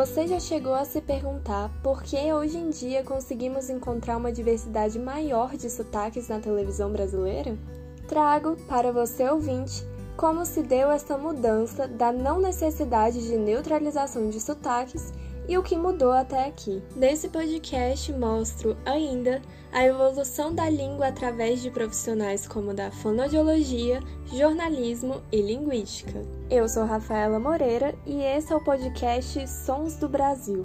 Você já chegou a se perguntar por que hoje em dia conseguimos encontrar uma diversidade maior de sotaques na televisão brasileira? Trago para você ouvinte como se deu essa mudança da não necessidade de neutralização de sotaques e o que mudou até aqui. Nesse podcast mostro ainda a evolução da língua através de profissionais como da fonoaudiologia, jornalismo e linguística. Eu sou Rafaela Moreira e esse é o podcast Sons do Brasil.